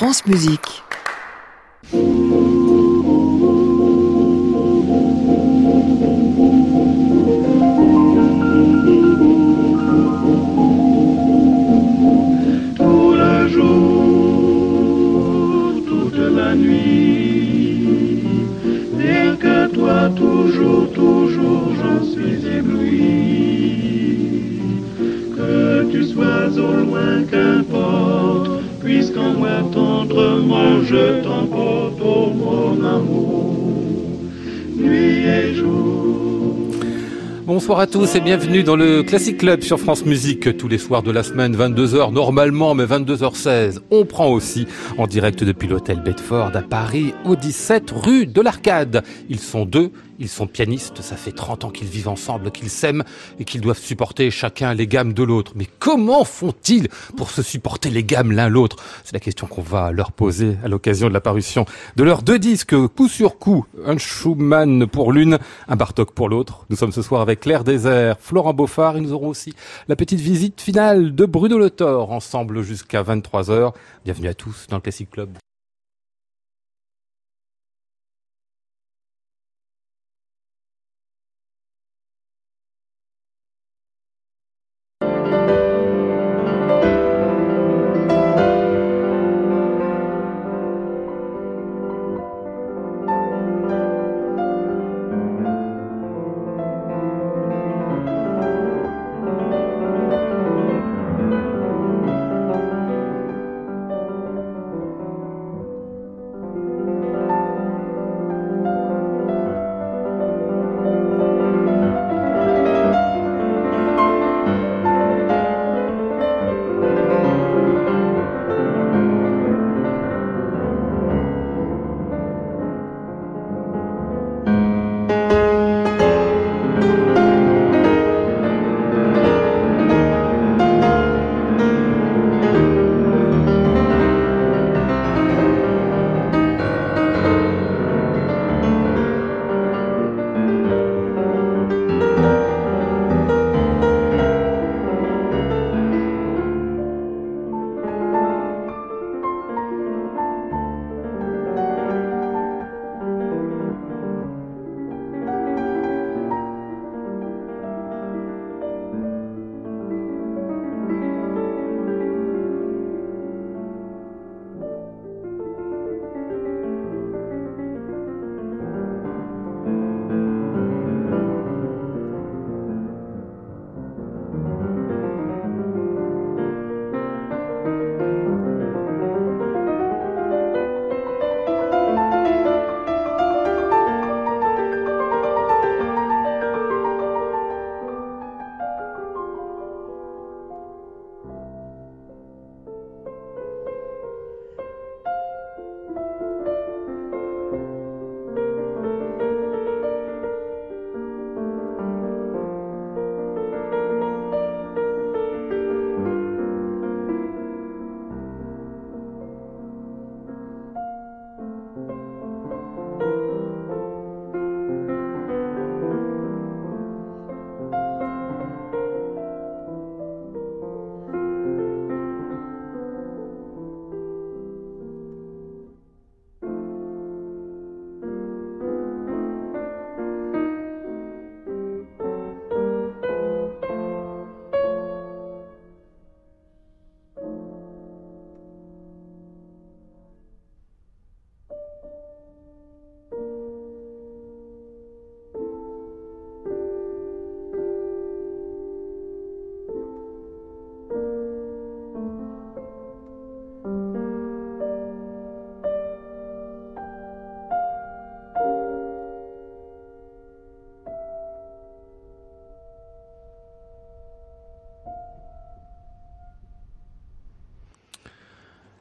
France Musique. Bonsoir à tous et bienvenue dans le Classic Club sur France Musique tous les soirs de la semaine, 22h normalement, mais 22h16. On prend aussi en direct depuis l'hôtel Bedford à Paris, au 17 rue de l'Arcade. Ils sont deux, ils sont pianistes, ça fait 30 ans qu'ils vivent ensemble, qu'ils s'aiment et qu'ils doivent supporter chacun les gammes de l'autre. Mais comment font-ils pour se supporter les gammes l'un l'autre? C'est la question qu'on va leur poser à l'occasion de la parution de leurs deux disques, coup sur coup, un Schumann pour l'une, un Bartok pour l'autre. Nous sommes ce soir avec Claire Désert, Florent Beaufard et nous aurons aussi la petite visite finale de Bruno Le Thor, ensemble jusqu'à 23h. Bienvenue à tous dans le Classic Club.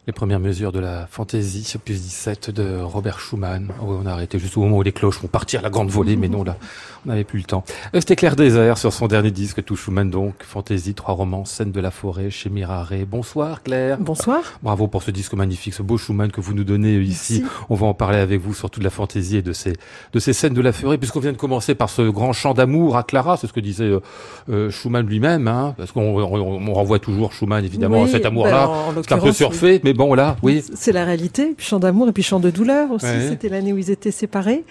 Les premières mesures de la fantaisie, opus 17 de Robert Schumann. Oh, on a arrêté juste au moment où les cloches vont partir à la grande volée, mais non, là, on n'avait plus le temps. Euh, C'était Claire Désert sur son dernier disque, tout Schumann donc, fantaisie, trois romans, scène de la forêt chez Miraré. Bonsoir Claire. Bonsoir. Bravo pour ce disque magnifique, ce beau Schumann que vous nous donnez ici. Merci. On va en parler avec vous surtout de la fantaisie et de ces, de ces scènes de la forêt, puisqu'on vient de commencer par ce grand chant d'amour à Clara, c'est ce que disait euh, euh, Schumann lui-même, hein, parce qu'on on, on renvoie toujours Schumann évidemment Oui, à cet amour-là. ben, en C'est un peu surfait, mais bon là, oui. C'est la réalité. Puis chant d'amour et puis chant de douleur aussi. C'était l'année où ils étaient séparés.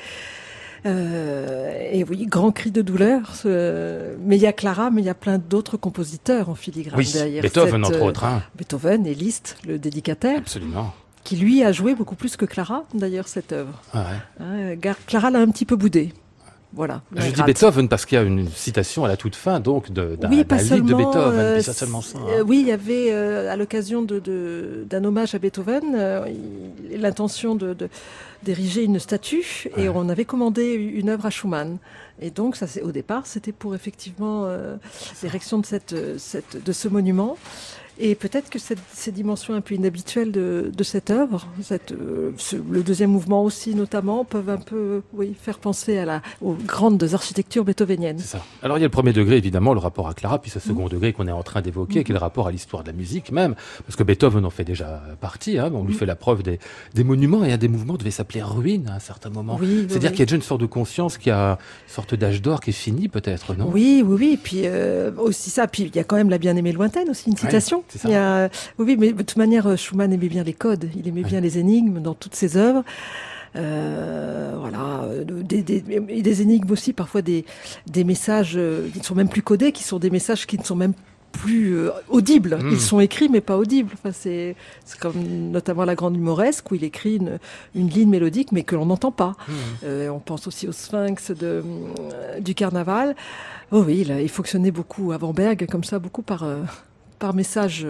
Euh, et oui, grand cri de douleur. mais il y a Clara, mais il y a plein d'autres compositeurs en filigrane oui, derrière. Beethoven, entre autres. Hein. Beethoven et Liszt, le dédicataire. Absolument. Qui lui a joué beaucoup plus que Clara, d'ailleurs, cette œuvre. Ah ouais. Hein, Clara l'a un petit peu boudé. Voilà. Je dis Beethoven parce qu'il y a une citation à la toute fin donc d'un oui, de Beethoven. Euh, seulement ça, hein. Oui, il y avait euh, à l'occasion d'un de, hommage à Beethoven euh, l'intention de, d'ériger une statue et on avait commandé une œuvre à Schumann. Et donc, ça, au départ, c'était pour effectivement l'érection de, cette, cette, de ce monument. Et peut-être que cette, ces dimensions un peu inhabituelles de, de cette œuvre, cette, euh, le deuxième mouvement aussi notamment, peuvent un peu oui, faire penser à la, aux grandes architectures beethoveniennes. C'est ça. Alors il y a le premier degré, évidemment, le rapport à Clara, puis ce second mmh. degré qu'on est en train d'évoquer, qui est le rapport à l'histoire de la musique même, parce que Beethoven en fait déjà partie, hein, on lui mmh. fait la preuve des, des monuments, et un des mouvements devait s'appeler ruine à un certain moment. Oui, C'est-à-dire qu'il y a déjà une sorte de conscience qui a une sorte d'âge d'or qui est fini peut-être, non? Oui, oui, oui, puis euh, aussi ça, puis il y a quand même la bien-aimée lointaine aussi, une citation. Il y a, oui, mais de toute manière, euh, Schumann aimait bien les codes, il aimait bien les énigmes dans toutes ses œuvres. Euh, voilà, euh, des, des, des, énigmes aussi, parfois des, des messages euh, qui ne sont même plus codés, qui sont des messages qui ne sont même plus audibles. Hmm. Ils sont écrits mais pas audibles. Enfin, c'est comme notamment la grande humoresque où il écrit une, une ligne mélodique mais que l'on n'entend pas. Hmm. Euh, on pense aussi au Sphinx de, du carnaval. Oh oui, il, il fonctionnait beaucoup avant Berg, comme ça, beaucoup par, par message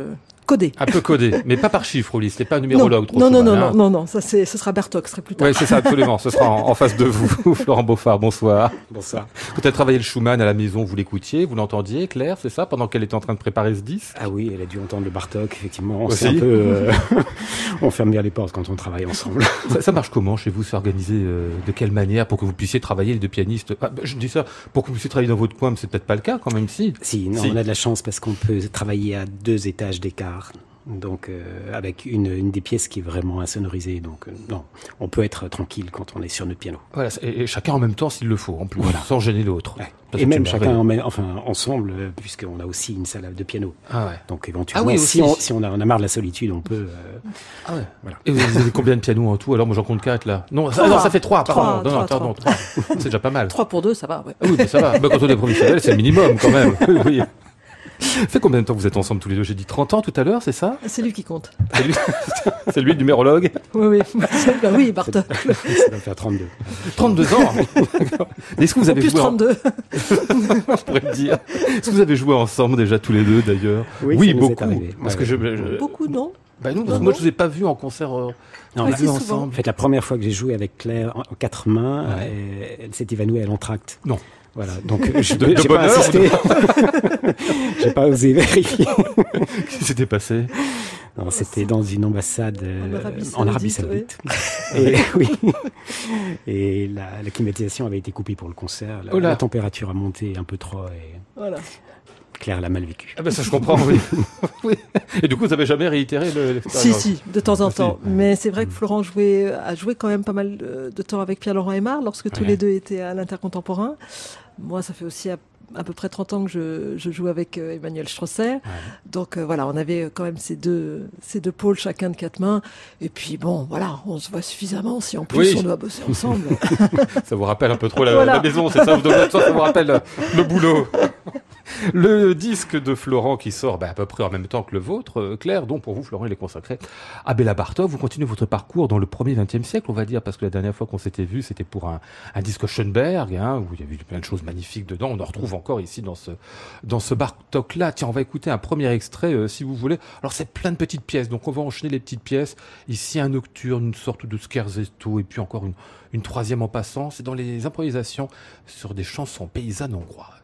codé. Un peu codé, mais pas par chiffre, Oli. C'était pas un numérologue. Non, non, non, non, non, non, ça c'est, ce sera Bertok, ce serait plus tard. Oui, c'est ça, absolument. ce sera en, face de vous, Florent Beaufard. Bonsoir. Bonsoir. Vous avez travaillé le Schumann à la maison, vous l'écoutiez, vous l'entendiez, Claire, c'est ça, pendant qu'elle était en train de préparer ce disque? Ah oui, elle a dû entendre le Bartok, effectivement. On un peu, euh, on ferme bien les portes quand on travaille ensemble. ça, marche comment chez vous C'est organisé euh, de quelle manière pour que vous puissiez travailler les deux pianistes? Ah, bah, Je dis ça pour que vous puissiez travailler dans votre coin, mais c'est peut-être pas le cas quand même, si. Si, non, on a de la chance parce qu'on peut travailler à deux étages d'écart donc euh, avec une, une, des pièces qui est vraiment insonorisée. Donc euh, non, on peut être tranquille quand on est sur notre piano. Voilà, et, chacun en même temps s'il le faut, en plus, voilà. sans gêner l'autre. Et même chacun, en, enfin ensemble, euh, puisqu'on a aussi une salle de piano. Ah ouais. Donc éventuellement, ah si, on, si on, a, on, a, marre de la solitude, on peut. ah ouais. Voilà. Et vous avez combien de pianos en tout Alors? Moi j'en compte quatre là. Non, ça, non, ça fait trois. Pardon, non, non, pardon, trois. C'est déjà pas mal. Trois pour deux, ça va. Ouais. Ah oui, mais ça va. Bah, quand on est professionnel, c'est le minimum quand même. oui. Ça fait combien de temps vous êtes ensemble tous les deux J'ai dit 30 ans tout à l'heure, c'est ça C'est lui qui compte. C'est lui, c'est lui le numérologue Oui, oui. Bah oui, Bartok. Ça va faire 32. 32 ans Est-ce que vous avez plus joué 32 Je pourrais le dire. Est-ce que vous avez joué ensemble déjà tous les deux d'ailleurs Oui, beaucoup. Parce que je, Beaucoup, non bah non, parce que moi je vous ai pas vu en concert. Euh, non, on a vu ensemble. En fait, la première fois que j'ai joué avec Claire en, quatre mains, elle s'est évanouie à l'entracte. Non. Voilà, donc je n'ai pas insisté. j'ai pas osé vérifier. Qu'est-ce qui s'était passé? Non, c'était dans une ambassade en Arabie euh, Saoudite. Et, oui. Et la, la, climatisation avait été coupée pour le concert. La, la, température a monté un peu trop. Et... Voilà. Claire l'a mal vécu. Ah ben ça je comprends, oui. oui. Et du coup, vous n'avez jamais réitéré le Si, si, de temps en temps. Mais c'est vrai que Florent jouait, a joué quand même pas mal de, temps avec Pierre-Laurent Aymar lorsque tous les deux étaient à l'intercontemporain. Moi, ça fait aussi à, peu près 30 ans que je, je joue avec euh, Emmanuel Strosser. Donc euh, voilà, on avait quand même ces deux, ces deux pôles, chacun de quatre mains. Et puis bon, voilà, on se voit suffisamment si en plus on doit bosser ensemble. ça vous rappelle un peu trop la, la maison, c'est ça, ça vous rappelle le boulot. Le disque de Florent qui sort bah, à peu près en même temps que le vôtre, euh, Claire, dont pour vous, Florent, il est consacré à Béla Bartok. Vous continuez votre parcours dans le premier XXe siècle, on va dire, parce que la dernière fois qu'on s'était vu, c'était pour un, un disque Schoenberg, hein, où il y avait plein de choses magnifiques dedans. On en retrouve encore ici dans ce, dans ce Bartok-là. Tiens, on va écouter un premier extrait, euh, si vous voulez. Alors, c'est plein de petites pièces, donc on va enchaîner les petites pièces. Ici, un nocturne, une sorte de scherzetto, et puis encore une, une troisième en passant. C'est dans les improvisations sur des chansons paysannes hongroises.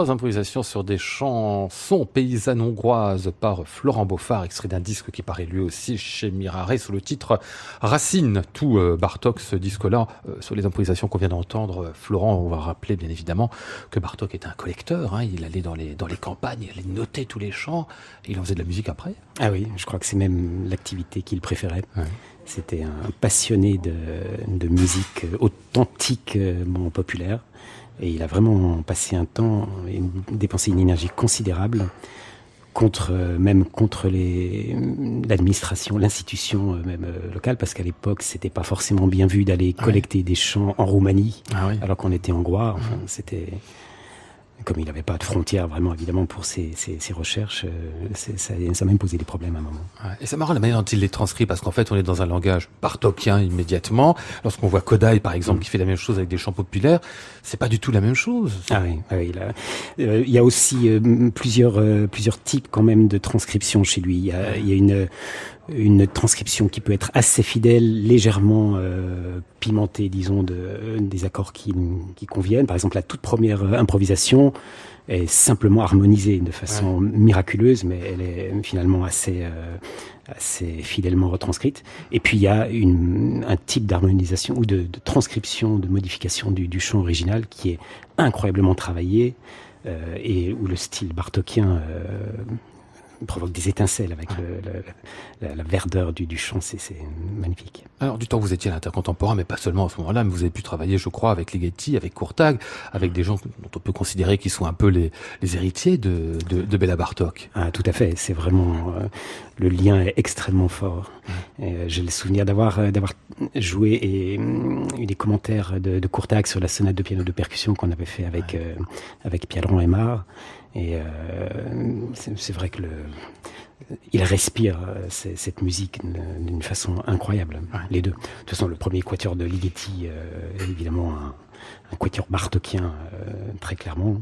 Trois improvisations sur des chansons paysannes hongroises par Florent Beaufard, extrait d'un disque qui paraît lui aussi chez Mirare sous le titre Racine. Tout euh, Bartok, ce disque-là, euh, sur les improvisations qu'on vient d'entendre, Florent, on va rappeler bien évidemment que Bartok était un collecteur. Hein. il allait dans les, dans les campagnes, il allait noter tous les chants, et il en faisait de la musique après. Ah oui, je crois que c'est même l'activité qu'il préférait. C'était un passionné de, de musique authentique, bon, populaire. Et il a vraiment passé un temps et dépensé une énergie considérable contre même contre les l'administration, l'institution euh, même euh, locale, parce qu'à l'époque c'était pas forcément bien vu d'aller collecter des chants en Roumanie, ah alors qu'on était hongrois. Enfin, c'était comme il n'avait pas de frontières vraiment évidemment pour ses, recherches, euh, ça, ça, a même posé des problèmes à un moment. Et c'est marrant la manière dont il les transcrit parce qu'en fait on est dans un langage bartokien immédiatement. Lorsqu'on voit Kodai par exemple mm. qui fait la même chose avec des chants populaires, c'est pas du tout la même chose. Ah oui, ah il, euh, il, y a aussi euh, plusieurs plusieurs types quand même de transcription chez lui. Il y a, il y a une une transcription qui peut être assez fidèle, légèrement euh, pimentée, disons, de, des accords qui, qui conviennent. Par exemple, la toute première improvisation est simplement harmonisée de façon miraculeuse, mais elle est finalement assez, euh, assez fidèlement retranscrite. Et puis il y a une, un type d'harmonisation ou de, de, transcription, de modification du, du, chant original qui est incroyablement travaillé. Euh, et où le style bartokien euh, provoque des étincelles avec le, la, verdeur du, du chant, c'est magnifique. Alors du temps vous étiez à l'intercontemporain, mais pas seulement à ce moment-là, mais vous avez pu travailler, je crois, avec Ligeti, avec Courtag, avec des gens dont on peut considérer qu'ils sont un peu les, les héritiers de, de, de Béla Bartok. Ah, tout à fait, c'est vraiment euh, le lien est extrêmement fort. Euh, j'ai le souvenir d'avoir euh, d'avoir joué et eu des commentaires de, de Courtag sur la sonate de piano de percussion qu'on avait fait avec avec Pierre Aymar. Et euh, c'est vrai que le, il respire euh, cette musique d'une façon incroyable, les deux. De toute façon, le premier quatuor de Ligeti est évidemment un, un quatuor bartokien très clairement.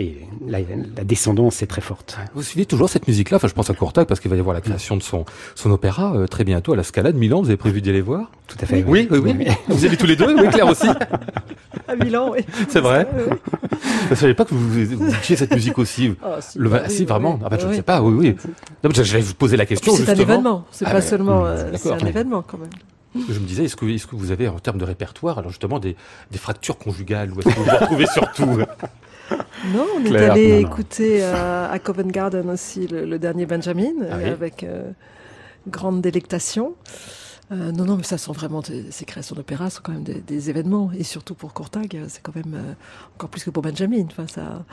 Et la, la, descendance est très forte. Vous suivez toujours cette musique-là? Enfin, je pense à Courtac parce qu'il va y avoir la création de son son opéra euh, très bientôt à la Scala de Milan. Vous avez prévu d'y aller voir? Tout à fait. Oui, oui, oui. vous allez tous les deux, oui, Claire aussi. À Milan, oui. C'est vrai. Je ne savais pas que vous, vous, cette musique aussi. Oh, si, le, bah, si vraiment. Ah, bah, je ne sais pas. Oui, oui. Non, je vais vous poser la question. C'est un événement. C'est ah, pas seulement. Euh, c'est un événement quand même. Je me disais, est-ce que, est que vous avez en termes de répertoire, alors justement des, des fractures conjugales, ou est-ce que vous les retrouvez surtout non, on est allé écouter euh, à Covent Garden aussi le, dernier Benjamin ah avec euh, grande délectation. Euh, non, non, mais ça sont vraiment ces créations d'opéra sont quand même des, événements et surtout pour Courtag, c'est quand même encore plus que pour Benjamin. Enfin, ça,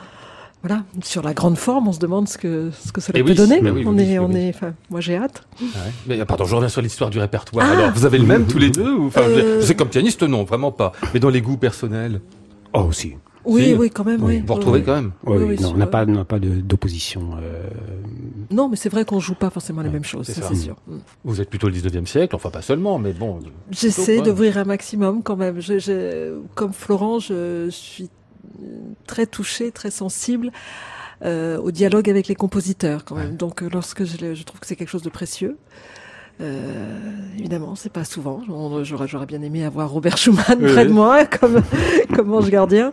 voilà, sur la grande forme, on se demande ce que ce que cela eh peut donner. on est, on est, enfin, moi j'ai hâte. Ah mais pardon, je reviens sur l'histoire du répertoire. Ah Alors, vous avez le même tous les deux ou, enfin, je sais comme pianiste, non, vraiment pas. Mais dans les goûts personnels. Oh, aussi. Oui, oui, quand même. Oui. Vous retrouvez quand même. Oui, non, on n'a pas, pas d'opposition. Euh... Non, mais c'est vrai qu'on joue pas forcément les mêmes choses, c'est sûr. Mm. Vous êtes plutôt le 19e siècle, enfin pas seulement, mais bon. J'essaie d'ouvrir un maximum quand même. Je, comme Florent, je suis très touchée, très sensible. Euh, au dialogue avec les compositeurs quand même. Donc euh, lorsque je, je trouve que c'est quelque chose de précieux, euh, évidemment, c'est pas souvent. J'aurais, bien aimé avoir Robert Schumann près de moi comme, comme ange gardien.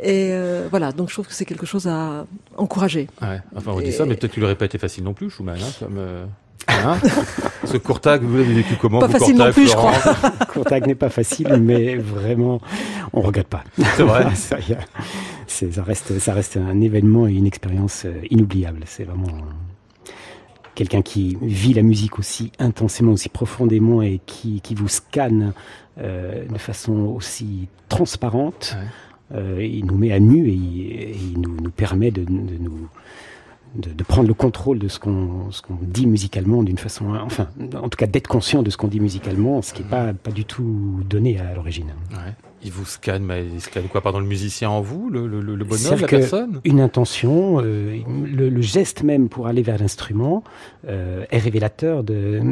Et euh, voilà, donc je trouve que c'est quelque chose à encourager. Ouais. Enfin, on dit ça, mais peut-être qu'il n'aurait pas été facile non plus, Schumann, hein, comme. Euh... Hein Ce Courtag, vous l'avez vécu comment Pas facile non plus, je crois. Courtag n'est pas facile, mais vraiment, on regrette pas. C'est vrai. ça, ça, reste, ça reste un événement et une expérience euh, inoubliable. C'est vraiment quelqu'un qui vit la musique aussi intensément, aussi profondément et qui, qui vous scanne euh, de façon aussi transparente. Euh, il nous met à nu et, il nous, nous permet de, de nous de, de, prendre le contrôle de ce qu'on ce qu'on dit musicalement d'une façon enfin en tout cas d'être conscient de ce qu'on dit musicalement ce qui n'est pas pas du tout donné à l'origine. Ouais. Il vous scanne, mais il scanne quoi Pardon, le musicien en vous, le, le, le bonhomme, la personne? Une intention, euh, le, le, geste même pour aller vers l'instrument euh, est révélateur d'un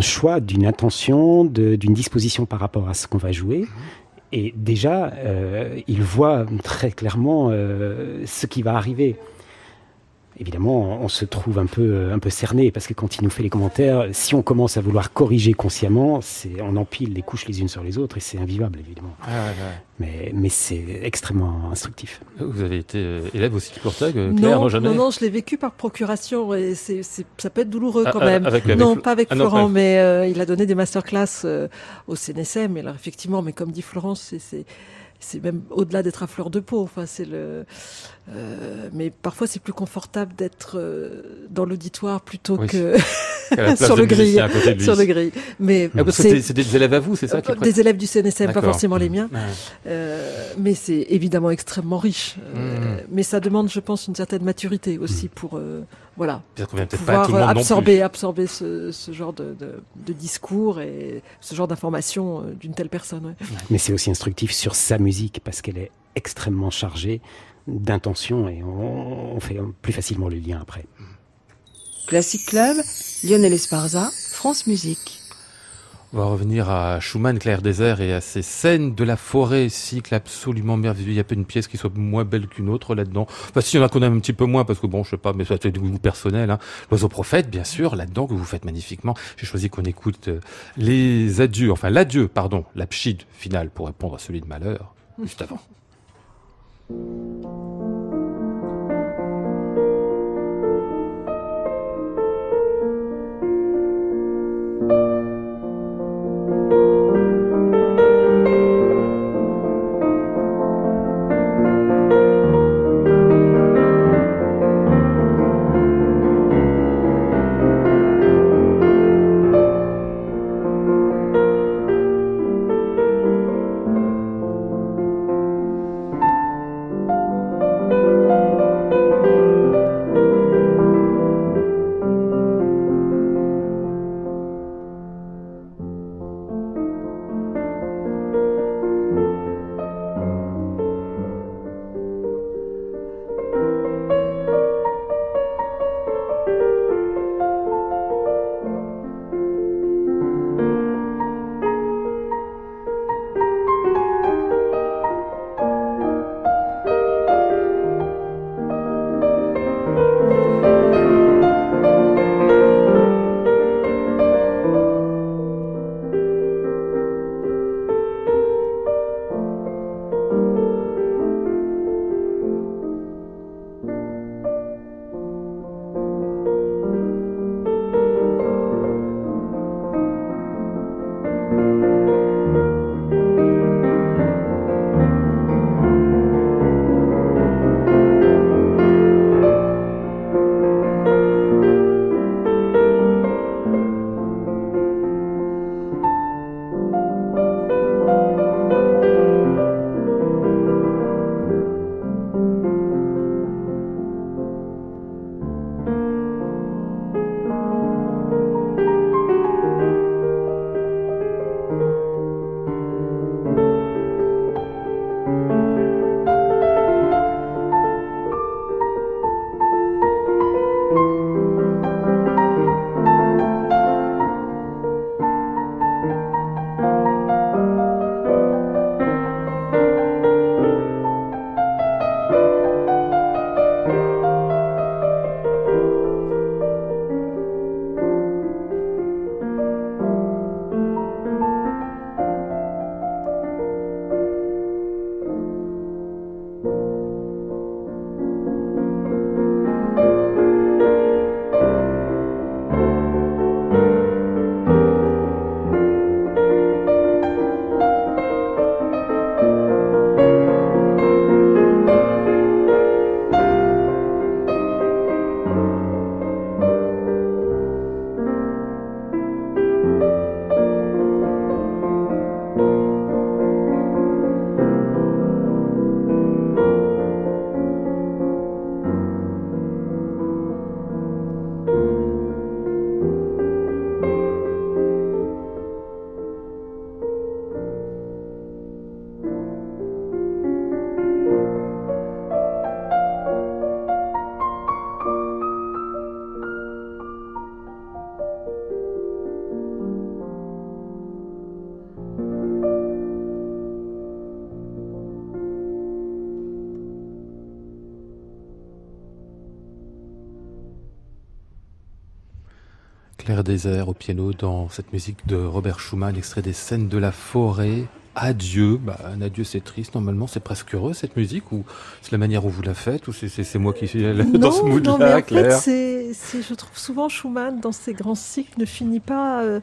choix, d'une intention, d'une disposition par rapport à ce qu'on va jouer. Et déjà, euh, il voit très clairement ce qui va arriver. Évidemment, on se trouve un peu, un peu cerné parce que quand il nous fait les commentaires, si on commence à vouloir corriger consciemment, c'est, on empile les couches les unes sur les autres et c'est invivable, évidemment. Ah, mais, mais c'est extrêmement instructif. Vous avez été euh, élève aussi du Courtag, euh, Claire Non, non, non, je l'ai vécu par procuration et c'est, ça peut être douloureux ah, quand même. non, pas avec ah, Florent, mais euh, il a donné des masterclass au CNSM. Et alors effectivement, mais comme dit Florence, c'est c'est même au-delà d'être à fleur de peau. Enfin, c'est le. Euh, mais parfois, c'est plus confortable d'être euh, dans l'auditoire plutôt que sur le grill. Sur le grill. Mais ah, c'est des élèves à vous, c'est ça Des élèves du CNSM, pas forcément les miens. Euh, mais c'est évidemment extrêmement riche. Euh, mmh. mais ça demande, je pense, une certaine maturité aussi mmh. pour euh, voilà, pouvoir absorber, absorber ce, ce genre de, de, de, discours et ce genre d'informations d'une telle personne. Mais c'est aussi instructif sur sa musique parce qu'elle est extrêmement chargée d'intention et on, on, fait plus facilement le lien après. Classic Club, Lionel Esparza, France Musique. On va revenir à Schumann, Clair Désert et à ces scènes de la forêt, cycle absolument merveilleux. Il n'y a pas une pièce qui soit moins belle qu'une autre là-dedans. Enfin, si on la connaît un petit peu moins, parce que bon, je sais pas, mais ça fait du goût personnel. Hein. L'oiseau prophète, bien sûr, là-dedans, que vous faites magnifiquement. J'ai choisi qu'on écoute euh, les adieux, enfin l'adieu, pardon, la pchide finale pour répondre à celui de malheur, juste avant. Désert au piano dans cette musique de Robert Schumann, extrait des scènes de la forêt. Adieu, bah, un adieu c'est triste, normalement c'est presque heureux cette musique ou c'est la manière où vous la faites ou c'est moi qui suis dans ce mood-là, Claire en fait, Je trouve souvent Schumann dans ses grands cycles ne finit pas euh,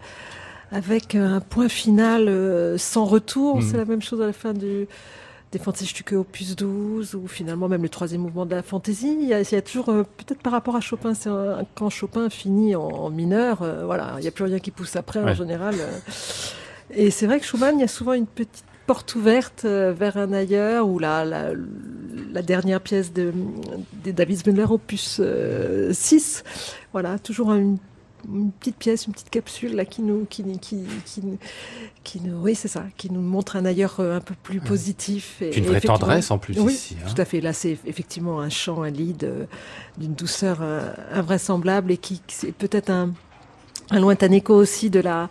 avec un point final euh, sans retour, hmm. c'est la même chose à la fin du des fantaisies que opus 12 ou finalement même le troisième mouvement de la fantaisie. Il y a, toujours, euh, peut-être par rapport à Chopin, c'est quand Chopin finit en, mineur, euh, voilà, il n'y a plus rien qui pousse après en général. Euh. et c'est vrai que Schumann, il y a souvent une petite porte ouverte vers un ailleurs ou la, la, la dernière pièce de, de David Müller, opus 6. Voilà, toujours une une petite pièce, une petite capsule là qui nous, qui, qui, qui, qui nous, oui c'est ça, qui nous montre un ailleurs euh, un peu plus positif. Et, une vraie tendresse en plus oui, ici. Hein. Tout à fait. Là c'est effectivement un chant, un lead euh, d'une douceur euh, invraisemblable et qui c'est peut-être un, un lointain écho aussi de la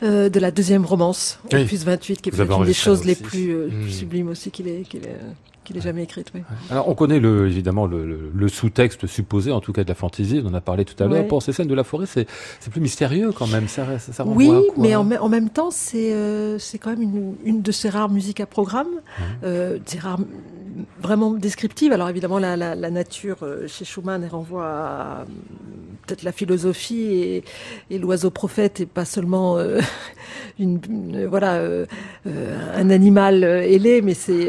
de la deuxième romance, oui. opus 28, qui est peut-être une des choses les plus, hmm. sublimes aussi qu'il est, qu'il est qu'il ait jamais écrite. Oui. Alors on connaît le, évidemment le, le, sous-texte supposé, en tout cas de la fantaisie, on en a parlé tout à l'heure. Pour ces scènes de la forêt, c'est plus mystérieux quand même. Ça, ça, oui, mais en, en, même temps, c'est euh, quand même une, une, de ces rares musiques à programme, euh, des rares vraiment descriptives. Alors évidemment, la, la, la nature euh, chez Schumann elle renvoie à peut-être la philosophie et, et l'oiseau prophète et pas seulement euh, une, voilà euh, un animal ailé, mais c'est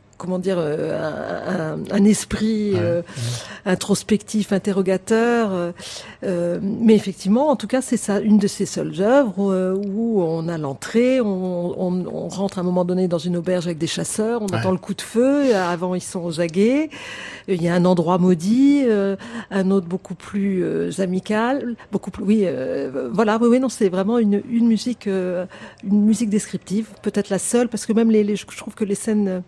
comment dire, euh, un, un, esprit euh, introspectif, interrogateur. Euh, mais effectivement, en tout cas, c'est ça, une de ces seules œuvres où on a l'entrée, on, on, on, rentre à un moment donné dans une auberge avec des chasseurs, on attend le coup de feu. Avant, ils sont aux aguets. Il y a un endroit maudit, un autre beaucoup plus amical, beaucoup plus. Oui, voilà. Oui, oui, non, c'est vraiment une, une musique, une musique descriptive, peut-être la seule, parce que même les, les je trouve que les scènes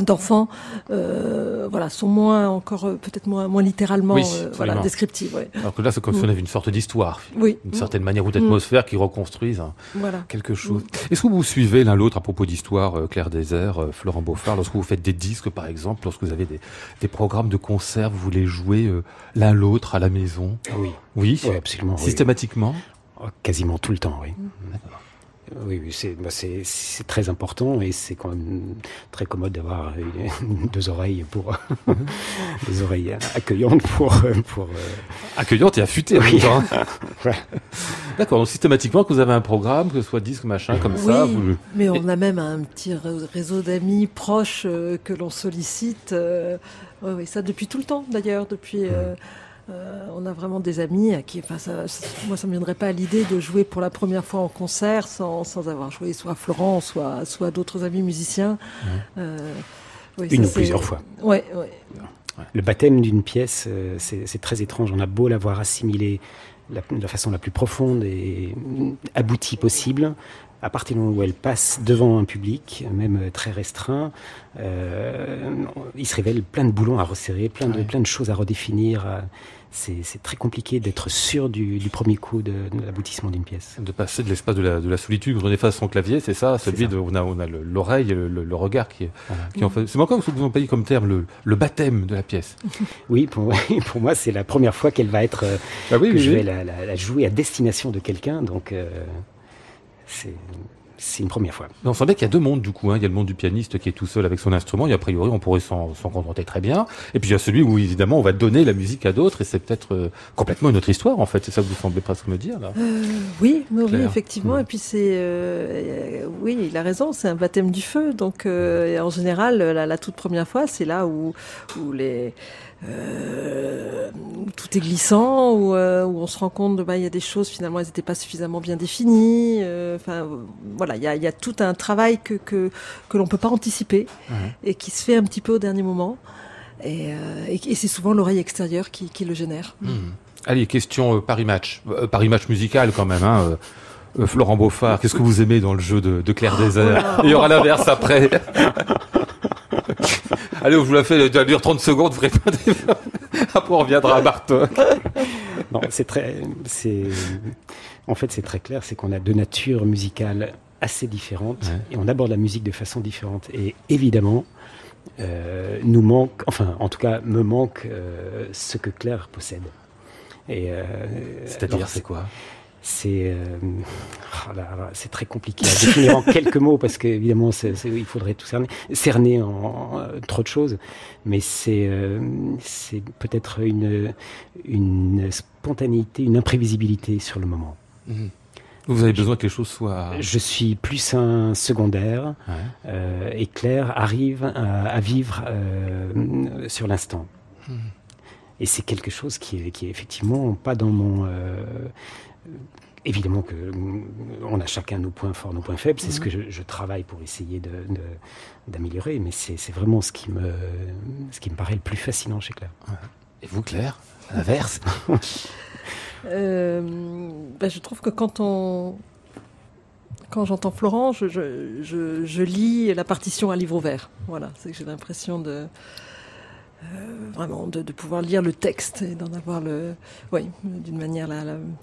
d'enfants euh, voilà sont moins encore euh, peut-être moins moins littéralement euh, voilà descriptives ouais. alors que là c'est comme si on mm. avait une sorte d'histoire oui. une certaine manière ou d'atmosphère qui reconstruisent voilà. quelque chose mm. est-ce que vous suivez l'un l'autre à propos d'histoire euh, Claire Désert euh, Florent Beaufort lorsque vous faites des disques par exemple lorsque vous avez des, des programmes de concerts vous voulez jouer l'un l'autre à la maison? Oui oui, oui absolument systématiquement? Oh, quasiment tout le temps oui mm. Oui, bah, c'est très important et c'est quand même très commode d'avoir deux oreilles pour des oreilles accueillantes pour pour euh, accueillantes et affûtées oui. en D'accord. Donc systématiquement, que vous avez un programme, que ce soit disque machin comme oui, ça. Vous... Mais on a même un petit réseau d'amis proches euh, que l'on sollicite. Euh, oui, ça depuis tout le temps d'ailleurs, depuis. Euh, euh, on a vraiment des amis à qui, enfin, ça, moi, ça me viendrait pas à l'idée de jouer pour la première fois en concert sans, sans avoir joué soit Florent, soit, soit d'autres amis musiciens. Euh, oui, Une ou plusieurs fois. Ouais, ouais. Le baptême d'une pièce, euh, c'est très étrange. On a beau l'avoir assimilé de la façon la plus profonde et aboutie possible à partir du moment où elle passe devant un public, même très restreint, euh, il se révèle plein de boulons à resserrer, plein de, plein de choses à redéfinir. C'est très compliqué d'être sûr du, du, premier coup de, de l'aboutissement d'une pièce. De passer de l'espace de la, de la solitude, on efface son clavier, c'est ça, celui de, on a, on a l'oreille, le, le, le, regard qui est, voilà. qui en fait. C'est encore ce que vous employez comme terme, le, le baptême de la pièce. Oui, pour, pour moi, c'est la première fois qu'elle va être, ah oui, que oui, je vais la, la, la, jouer à destination de quelqu'un, donc. Euh, c'est une première fois. on sent bien qu'il y a deux mondes du coup. Hein. Il y a le monde du pianiste qui est tout seul avec son instrument, et a priori on pourrait s'en contenter très bien. Et puis il y a celui où évidemment on va donner la musique à d'autres, et c'est peut-être euh, complètement une autre histoire en fait. C'est ça que vous semblez presque me dire là. Euh, oui, oui, effectivement. Mmh. Et puis c'est, euh, oui, il a raison, c'est un baptême du feu. Donc euh, en général, la, la, toute première fois, c'est là où, où les euh, où tout est glissant, où, euh, où on se rend compte qu'il bah, y a des choses finalement elles n'étaient pas suffisamment bien définies. Euh, enfin voilà, il y a, y a, tout un travail que que, que l'on peut pas anticiper mmh. et qui se fait un petit peu au dernier moment. Et, euh, et, et c'est souvent l'oreille extérieure qui, qui, le génère. Mmh. Allez, question euh, Paris Match, Paris Match musical quand même. Hein, Florent Beaufard, qu'est-ce que vous aimez dans le jeu de, de Claire Désert oh Il y aura l'inverse après. Allez, je vous la fais, ça dure 30 secondes, vous répondez. Après, on reviendra à Bartok. Non, c'est très, c'est, en fait, c'est très clair, c'est qu'on a deux natures musicales assez différentes ouais. et on aborde la musique de façon différente. Et évidemment, euh, nous manque, enfin, en tout cas, me manque euh, ce que Claire possède. Et c'est-à-dire, c'est quoi? C'est euh, oh c'est très compliqué à définir en quelques mots parce qu'évidemment il faudrait tout cerner, cerner en, euh, trop de choses, mais c'est euh, c'est peut-être une une spontanéité, une imprévisibilité sur le moment. Mhm. Vous avez besoin que les choses soient. Je suis plus un secondaire euh, et Claire arrive à, vivre sur l'instant. Mhm. Et c'est quelque chose qui est, qui est effectivement pas dans mon Évidemment que on a chacun nos points forts, nos points faibles. C'est ce mhm. que je, travaille pour essayer d'améliorer. mais c'est vraiment ce qui, me, ce qui me paraît le plus fascinant chez Claire. Et vous, Claire L'inverse? Euh, ben, Je trouve que quand on. Quand j'entends Florent, je, je, lis la partition à livre ouvert. Voilà, c'est que j'ai l'impression de, euh, vraiment de, pouvoir lire le texte et d'en avoir le, oui, d'une manière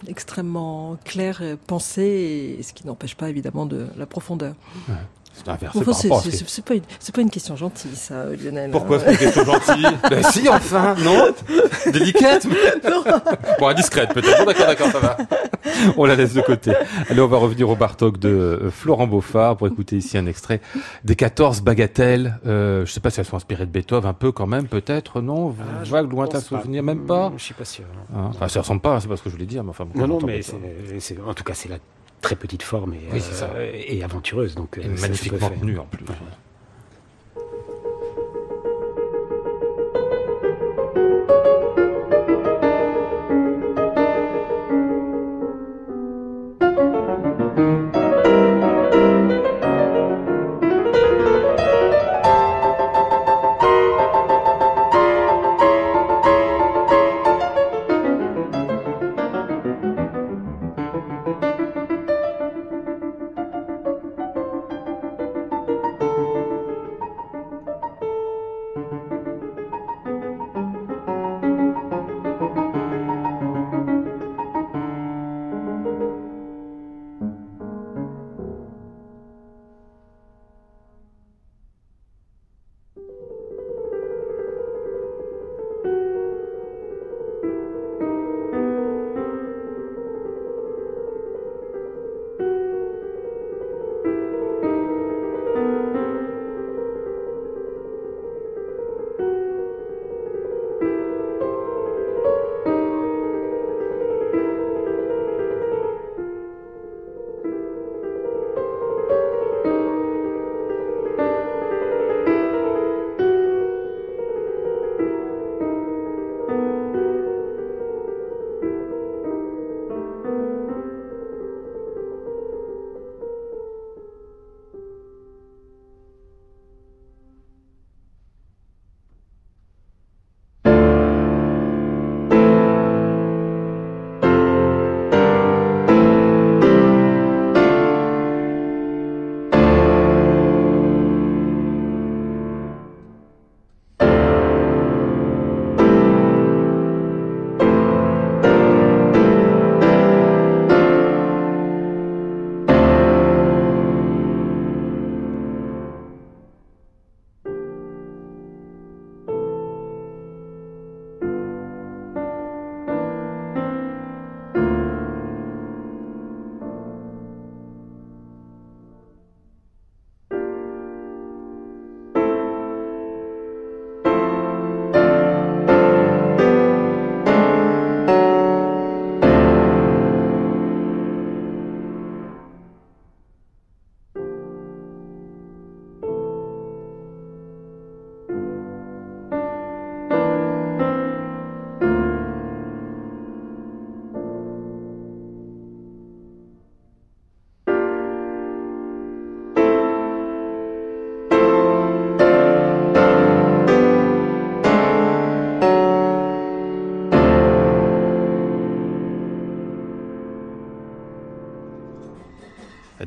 extrêmement claire, pensée, et ce qui n'empêche pas évidemment de la profondeur. C'est pas, une, pas une question gentille, ça, Lionel. Pourquoi c'est pas une question gentille Ben si, enfin, non Délicate Bon, indiscrète peut-être. Bon, d'accord, d'accord, ça va. On la laisse de côté. Allez, on va revenir au Bartok de euh, Florent Beaufard pour écouter ici un extrait des 14 bagatelles. Euh, je sais pas si elles sont inspirées de Beethoven, un peu quand même, peut-être, non ah, Vague, lointain souvenir, même pas Je suis pas sûr. Non. Hein enfin, ça ressemble pas, c'est pas ce que je voulais dire, mais enfin... non, non, mais c'est, en tout cas, c'est la très petite forme et, euh, et aventureuse. Donc, et euh, magnifiquement tenue en plus.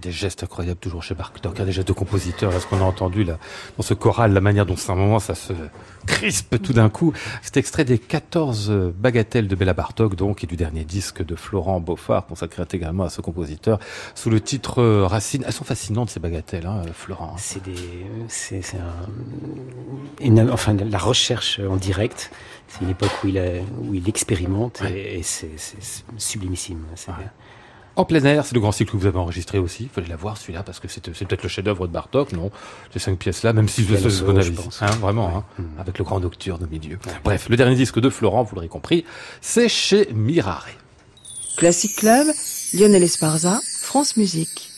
Des gestes incroyables toujours chez Bartok, il y a des gestes de compositeur. Est-ce qu'on a entendu là, dans ce choral la manière dont c'est un moment ça se crispe tout d'un coup C'est extrait des 14 bagatelles de Béla Bartok, donc, et du dernier disque de Florent Beaufort, consacré intégralement à ce compositeur, sous le titre euh, Racine. Elles sont fascinantes ces bagatelles, hein, Florent. C'est des, c'est, un, une, enfin, la recherche en direct C'est une époque où il, où il expérimente et, c'est sublimissime. En plein air, c'est le grand cycle que vous avez enregistré aussi. Il fallait la voir celui-là parce que c'est peut-être le chef-d'œuvre de Bartok, non? Ces cinq pièces-là, même si je ce qu'on hein, vraiment, hein, mm. avec le grand nocturne au milieu. Bref, le dernier disque de Florent, vous l'aurez compris, c'est chez Mirare. Classic Club, Lionel Esparza, France Musique.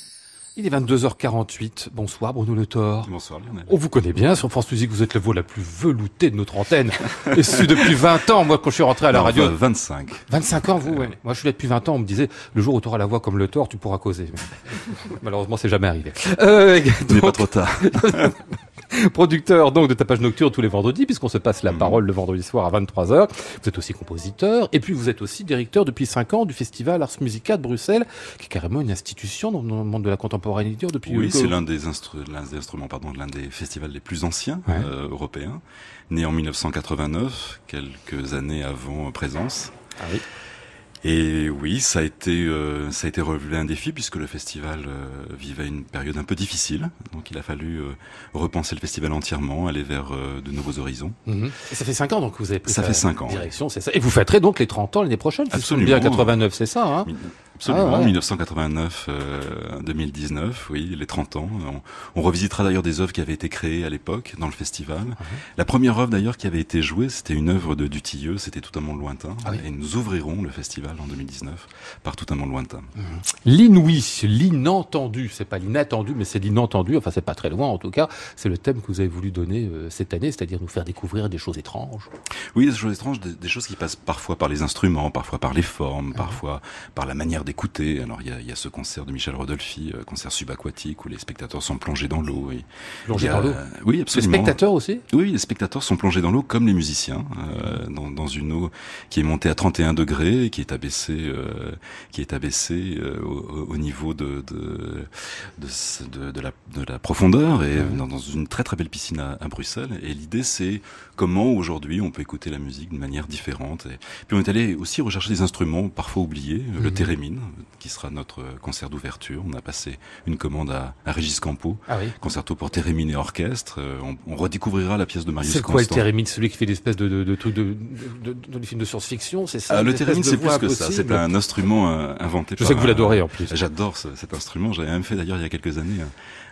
Il est 22h48. Bonsoir Bruno Le Thor. Bonsoir Lionel. On vous connaît bien sur France Musique, vous êtes la voix la plus veloutée de notre antenne. Et c'est depuis 20 ans, moi quand je suis rentré à la radio. 25. 25 ans vous, ouais. Moi je suis là depuis 20 ans, on me disait le jour où tu auras la voix comme Le Thor, tu pourras causer. Malheureusement, c'est jamais arrivé. Euh, donc... pas trop tard. producteur donc de Tapage Nocturne tous les vendredis, puisqu'on se passe la mhm. parole le vendredi soir à 23h. Vous êtes aussi compositeur, et puis vous êtes aussi directeur depuis 5 ans du festival Ars Musica de Bruxelles, qui est carrément une institution dans le monde de la contemporanéité depuis... Oui, c'est l'un des, instruments, pardon, l'un des festivals les plus anciens euh, européens, né en 1989, quelques années avant Présence. Ah oui. Et oui, ça a été euh, ça a été relevé un défi puisque le festival euh, vivait une période un peu difficile. Donc il a fallu euh, repenser le festival entièrement, aller vers de nouveaux horizons. Mhm. Et ça fait cinq ans donc vous avez pris ça fait cinq ans, direction, c'est ça. Et vous fêterez donc les 30 ans l'année prochaine. Absolument. Bien 89, c'est ça. Hein? Absolument, 1989, ah, 2019, euh, oui, les 30 ans. On, revisitera d'ailleurs des œuvres qui avaient été créées à l'époque dans le festival. Ah La première œuvre d'ailleurs qui avait été jouée, c'était une œuvre de Dutilleux, c'était tout un monde lointain. Ah et nous ouvrirons le festival en 2019 par tout un monde lointain. Mmh. L'inouï, l'inentendu, c'est pas l'inattendu, mais c'est l'inentendu, enfin c'est pas très loin en tout cas, c'est le thème que vous avez voulu donner euh, cette année, c'est-à-dire nous faire découvrir des choses étranges. Oui, des choses étranges, des, choses qui passent parfois par les instruments, parfois par les formes, parfois par la manière d'écouter. Alors il y a, y a, ce concert de Michel Rodolphy, euh, concert subaquatique, où les spectateurs sont plongés dans l'eau. Plongés dans l'eau Oui, absolument. Les spectateurs aussi? Oui, les spectateurs sont plongés dans l'eau comme les musiciens, euh, dans, dans, une eau qui est montée à 31 degrés, qui est abaissée, euh, qui est abaissée au, au, niveau de de, de, de, la, de la profondeur et dans, dans, une très très belle piscine à, à Bruxelles. Et l'idée c'est comment aujourd'hui on peut écouter la musique d'une manière différente. Et puis on est allé aussi rechercher des instruments parfois oubliés, le mhm. no, qui sera notre concert d'ouverture. On a passé une commande à, à Régis Campo, ah concerto pour thérémine et orchestre. Euh, on, on, redécouvrira la pièce de Marius C'est quoi le thérémine Celui qui fait l'espèce de, de, de trucs de, de, de, de, films de science-fiction, c'est ça? Ah, Le thérémine, c'est plus que ça. C'est un instrument euh, inventé Je sais que vous l'adorez en plus. J'adore cet instrument. J'avais même fait d'ailleurs il y a quelques années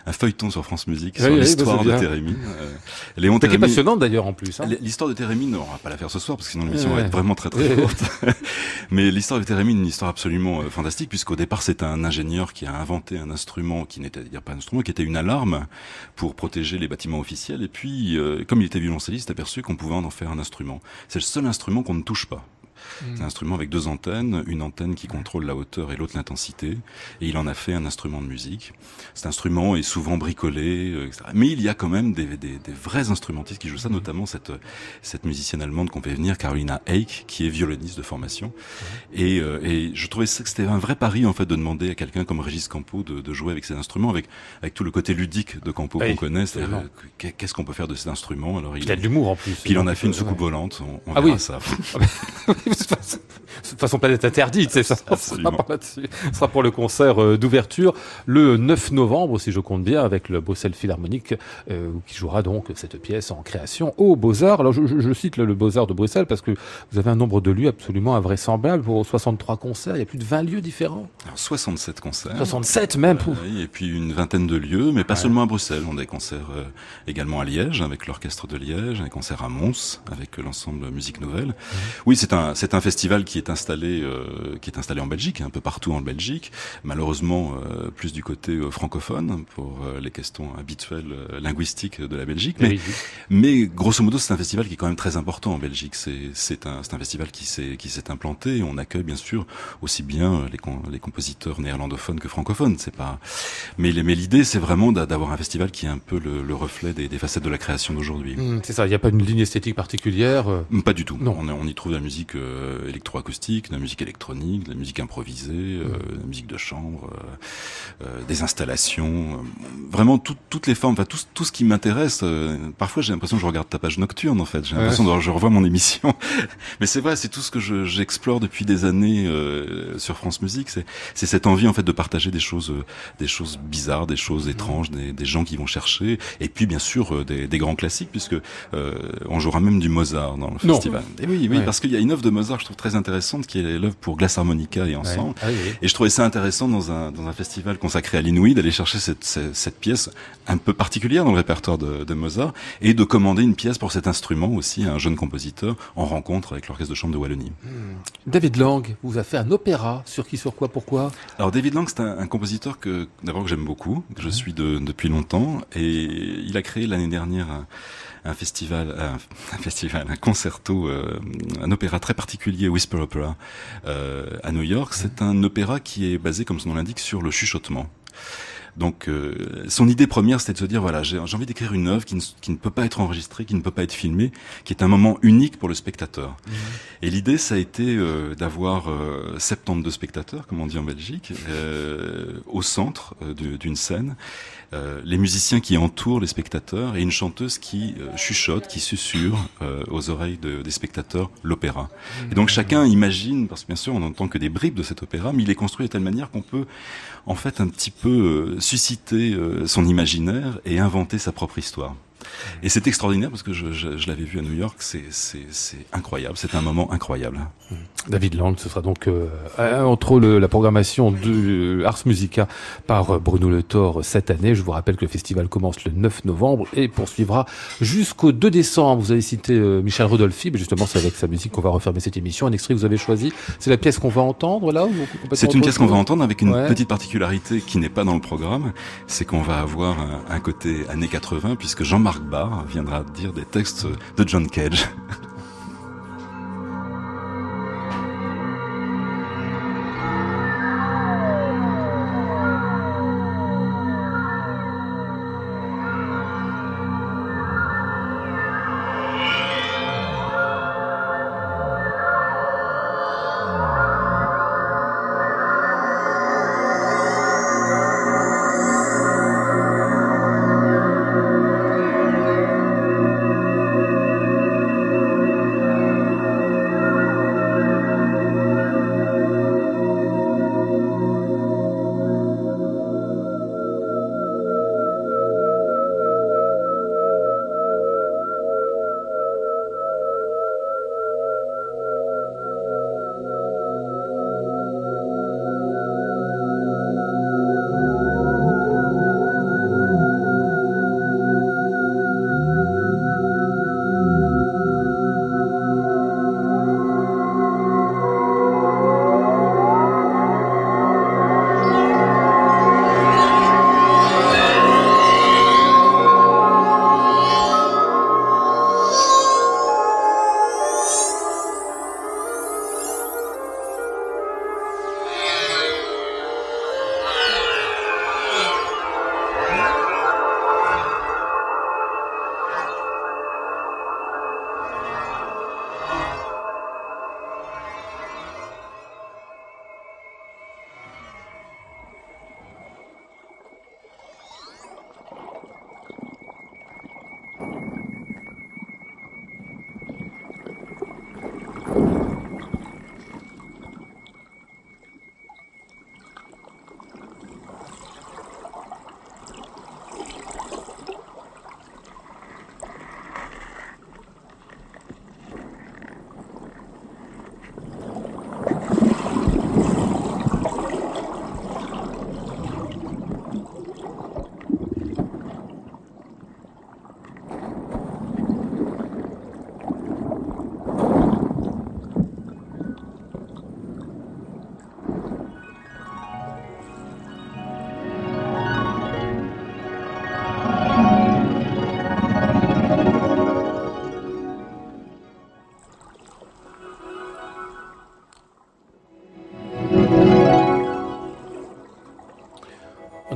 un feuilleton sur France Musique sur l'histoire de Térémine. Euh, Léon Térémine. passionnante d'ailleurs en plus. Hein. L'histoire de Térémine, on va pas la faire ce soir parce que sinon l'émission va être vraiment très très courte. Mais l'histoire de Térémine, une histoire absolument euh, fantastique puisqu'au départ c'est un ingénieur qui a inventé un instrument qui n'était pas un instrument, qui était une alarme pour protéger les bâtiments officiels. Et puis, euh, comme il était violoncelliste, aperçu qu'on pouvait en faire un instrument. C'est le seul instrument qu'on ne touche pas. C'est un instrument avec deux antennes, une antenne qui contrôle la hauteur et l'autre l'intensité, et il en a fait un instrument de musique. Cet instrument est souvent bricolé, euh, etc. Mais il y a quand même des, des, des vrais instrumentistes qui jouent ça, notamment cette, cette musicienne allemande qu'on fait venir, Carolina Eich, qui est violoniste de formation. Et, euh, et je trouvais que c'était un vrai pari en fait de demander à quelqu'un comme Régis Campo de, de, jouer avec ces instruments, avec, avec tout le côté ludique de Campo qu'on connaît. Euh, qu'est-ce qu'on peut faire de cet instrument? Alors il, a de l'humour en plus. Puis il en a fait une soucoupe volante. On, on ah verra oui. ça. De toute façon planète interdite, c'est ça. Ce sera pour le concert euh, d'ouverture le 9 novembre, si je compte bien, avec le Bruxelles Philharmonique, euh, qui jouera donc cette pièce en création au Beaux-Arts. Alors je, je, cite le, Beaux-Arts de Bruxelles parce que vous avez un nombre de lieux absolument invraisemblable pour 63 concerts. Il y a plus de 20 lieux différents. Alors, 67 concerts. 67 même. Pour... oui, et puis une vingtaine de lieux, mais pas seulement à Bruxelles. On a des concerts euh, également à Liège avec l'orchestre de Liège, des concerts à Mons avec l'ensemble Musique Nouvelle. Mmh. Oui, c'est un c'est un festival qui est installé, euh, qui est installé en Belgique, un peu partout en Belgique. Malheureusement, euh, plus du côté euh, francophone pour euh, les questions habituelles euh, linguistiques de la Belgique. Mais, mais grosso modo, c'est un festival qui est quand même très important en Belgique. C'est c'est un c'est un festival qui s'est qui s'est implanté. On accueille bien sûr aussi bien les les compositeurs néerlandophones que francophones. C'est pas. Mais mais l'idée, c'est vraiment d'avoir un festival qui est un peu le, le reflet des, des, facettes de la création d'aujourd'hui. Mmh, c'est ça. Il n'y a pas une ligne esthétique particulière. Pas du tout. Non. On, on y trouve de la musique euh, électroacoustique, de la musique électronique, de la musique improvisée, euh, de la musique de chambre, des installations, vraiment toutes les formes, enfin tout, tout ce qui m'intéresse. parfois, j'ai l'impression que je regarde ta page nocturne, en fait. J'ai l'impression que je revois mon émission. Mais c'est vrai, c'est tout ce que j'explore depuis des années sur France Musique. C'est cette envie, en fait, de partager des choses, des choses bizarres, des choses étranges, des, des gens qui vont chercher, et puis bien sûr des, des grands classiques, puisque on jouera même du Mozart dans le festival. Et oui, oui, parce qu'il y a une œuvre de Mozart que je trouve très intéressante, qui est l'œuvre pour glace harmonica et ensemble. Ah et je trouvais ça intéressant dans un, dans un festival consacré à l'inouï d'aller chercher cette, cette, pièce un peu particulière dans le répertoire de, de, Mozart et de commander une pièce pour cet instrument aussi à un jeune compositeur en rencontre avec l'orchestre de chambre de Wallonie. Hmm. David Lang vous a fait un opéra sur qui, sur quoi, pourquoi? Alors David Lang, c'est un, un, compositeur que d'abord que j'aime beaucoup, que je suis de, depuis longtemps, et il a créé l'année dernière un festival, un, festival, un concerto, euh, un opéra très particulier, Whisper Opera, euh, à New York. C'est un opéra qui est basé, comme son nom l'indique, sur le chuchotement. Donc, euh, son idée première, c'était de se dire voilà, j'ai envie d'écrire une œuvre qui ne, qui ne, peut pas être enregistrée, qui ne peut pas être filmée, qui est un moment unique pour le spectateur. Mmh. Et l'idée, ça a été euh, d'avoir euh, 72 spectateurs, comme on dit en Belgique, euh, au centre d'une scène, euh, les musiciens qui entourent les spectateurs et une chanteuse qui euh, chuchote, qui susurre euh, aux oreilles des spectateurs l'opéra. Et donc chacun imagine, parce que bien sûr on n'entend que des bribes de cet opéra, mais il est construit de telle manière qu'on peut en fait un petit peu susciter son imaginaire et inventer sa propre histoire. Et c'est extraordinaire parce que je, je, je l'avais vu à New York, c'est incroyable, c'est un moment incroyable. David Lang, ce sera donc euh, entre le, la programmation de Ars Musica par Bruno Le Thor cette année. Je vous rappelle que le festival commence le 9 novembre et poursuivra jusqu'au 2 décembre. Vous avez cité euh, Michel Rodolphi, mais justement c'est avec sa musique qu'on va refermer cette émission. Un extrait que vous avez choisi, c'est la pièce qu'on va entendre là C'est une pièce qu'on va entendre avec une petite particularité qui n'est pas dans le programme, c'est qu'on va avoir un, un côté années 80 puisque Jean-Marc Barr viendra dire des textes de John Cage.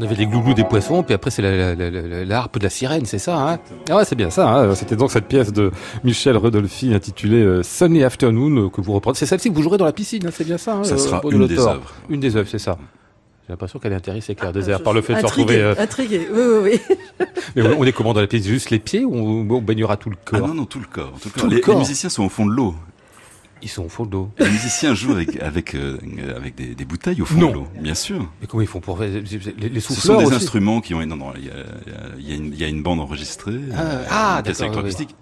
avait les glouglous des poissons, puis après c'est l'harpe de la sirène, c'est ça hein? Ah ouais, c'est bien ça. Hein C'était donc cette pièce de Michel Rodolphi intitulée euh, Sunny Afternoon euh, que vous reprenez. C'est celle-ci que vous jouerez dans la piscine, hein, c'est bien ça hein, Ça sera une des œuvres. Une des œuvres, c'est ça. J'ai l'impression qu'elle est intéressée, Claire ah, Désert, par le fait de se retrouver. Euh... Intriguée, oui, oui, oui. Mais on est comment dans la piscine Juste les pieds ou on baignera tout le corps Ah non, non, tout le corps. Tout le corps. les musiciens sont au fond de l'eau. Ils sont au fond de l'eau. Les musiciens jouent avec avec euh, avec des, des, bouteilles au fond de l'eau, bien sûr. Mais comment ils font pour les, les Ce sont des instruments qui ont non non il y a, y a, y a une bande enregistrée, ah, euh, ah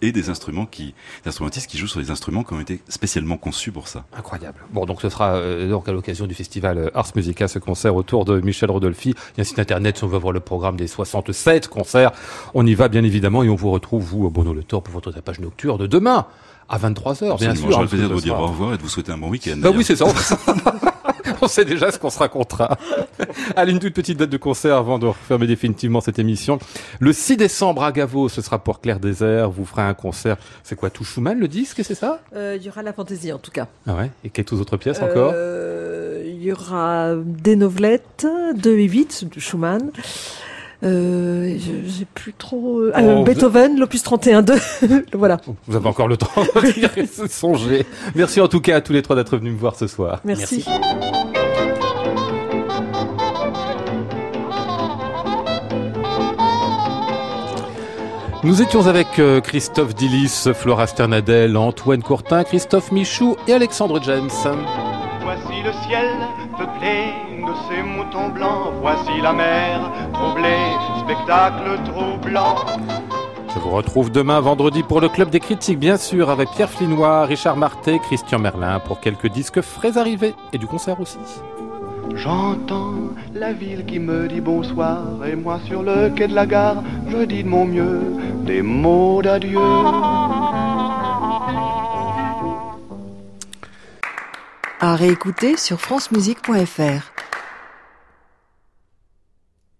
et des instruments qui des instrumentistes qui jouent sur des instruments qui ont été spécialement conçus pour ça. Incroyable. Bon donc ce sera euh, donc à l'occasion du festival Ars Musica ce concert autour de Michel Rodolphi. Il y a un site internet si on veut voir le programme des 67 concerts. On y va bien évidemment et on vous retrouve vous Bono Le Tour pour votre tapage nocturne de demain à 23h, bien sûr. J'ai le plaisir de vous dire au revoir et de vous souhaiter un bon week-end. Bah oui, c'est ça. On sait déjà ce qu'on se racontera. Allez, une toute petite date de concert avant de refermer définitivement cette émission. Le 6 décembre à Gavo, ce sera pour Claire Désert. Vous ferez un concert. C'est quoi, tout Schumann, le disque, c'est ça? Euh, Il y aura la fantaisie, en tout cas. Ah ouais? Et quelques autres pièces encore? Euh, Il y aura des novelettes, 2 et 8 de Schumann. Euh, j'ai plus trop. Euh, oh, Beethoven, l'opus 31-2. voilà. Vous avez encore le temps de songer. Merci en tout cas à tous les trois d'être venus me voir ce soir. Merci. Nous étions avec euh, Christophe Dillis, Flora Sternadel, Antoine Courtin, Christophe Michou et Alexandre James. Voici le ciel peuplé de ces moutons blancs, voici la mer troublée, spectacle troublant. Je vous retrouve demain vendredi pour le Club des Critiques, bien sûr, avec Pierre Flinois, Richard Marté, Christian Merlin, pour quelques disques frais arrivés et du concert aussi. J'entends la ville qui me dit bonsoir, et moi sur le quai de la gare, je dis de mon mieux des mots d'adieu. À réécouter sur francemusique.fr.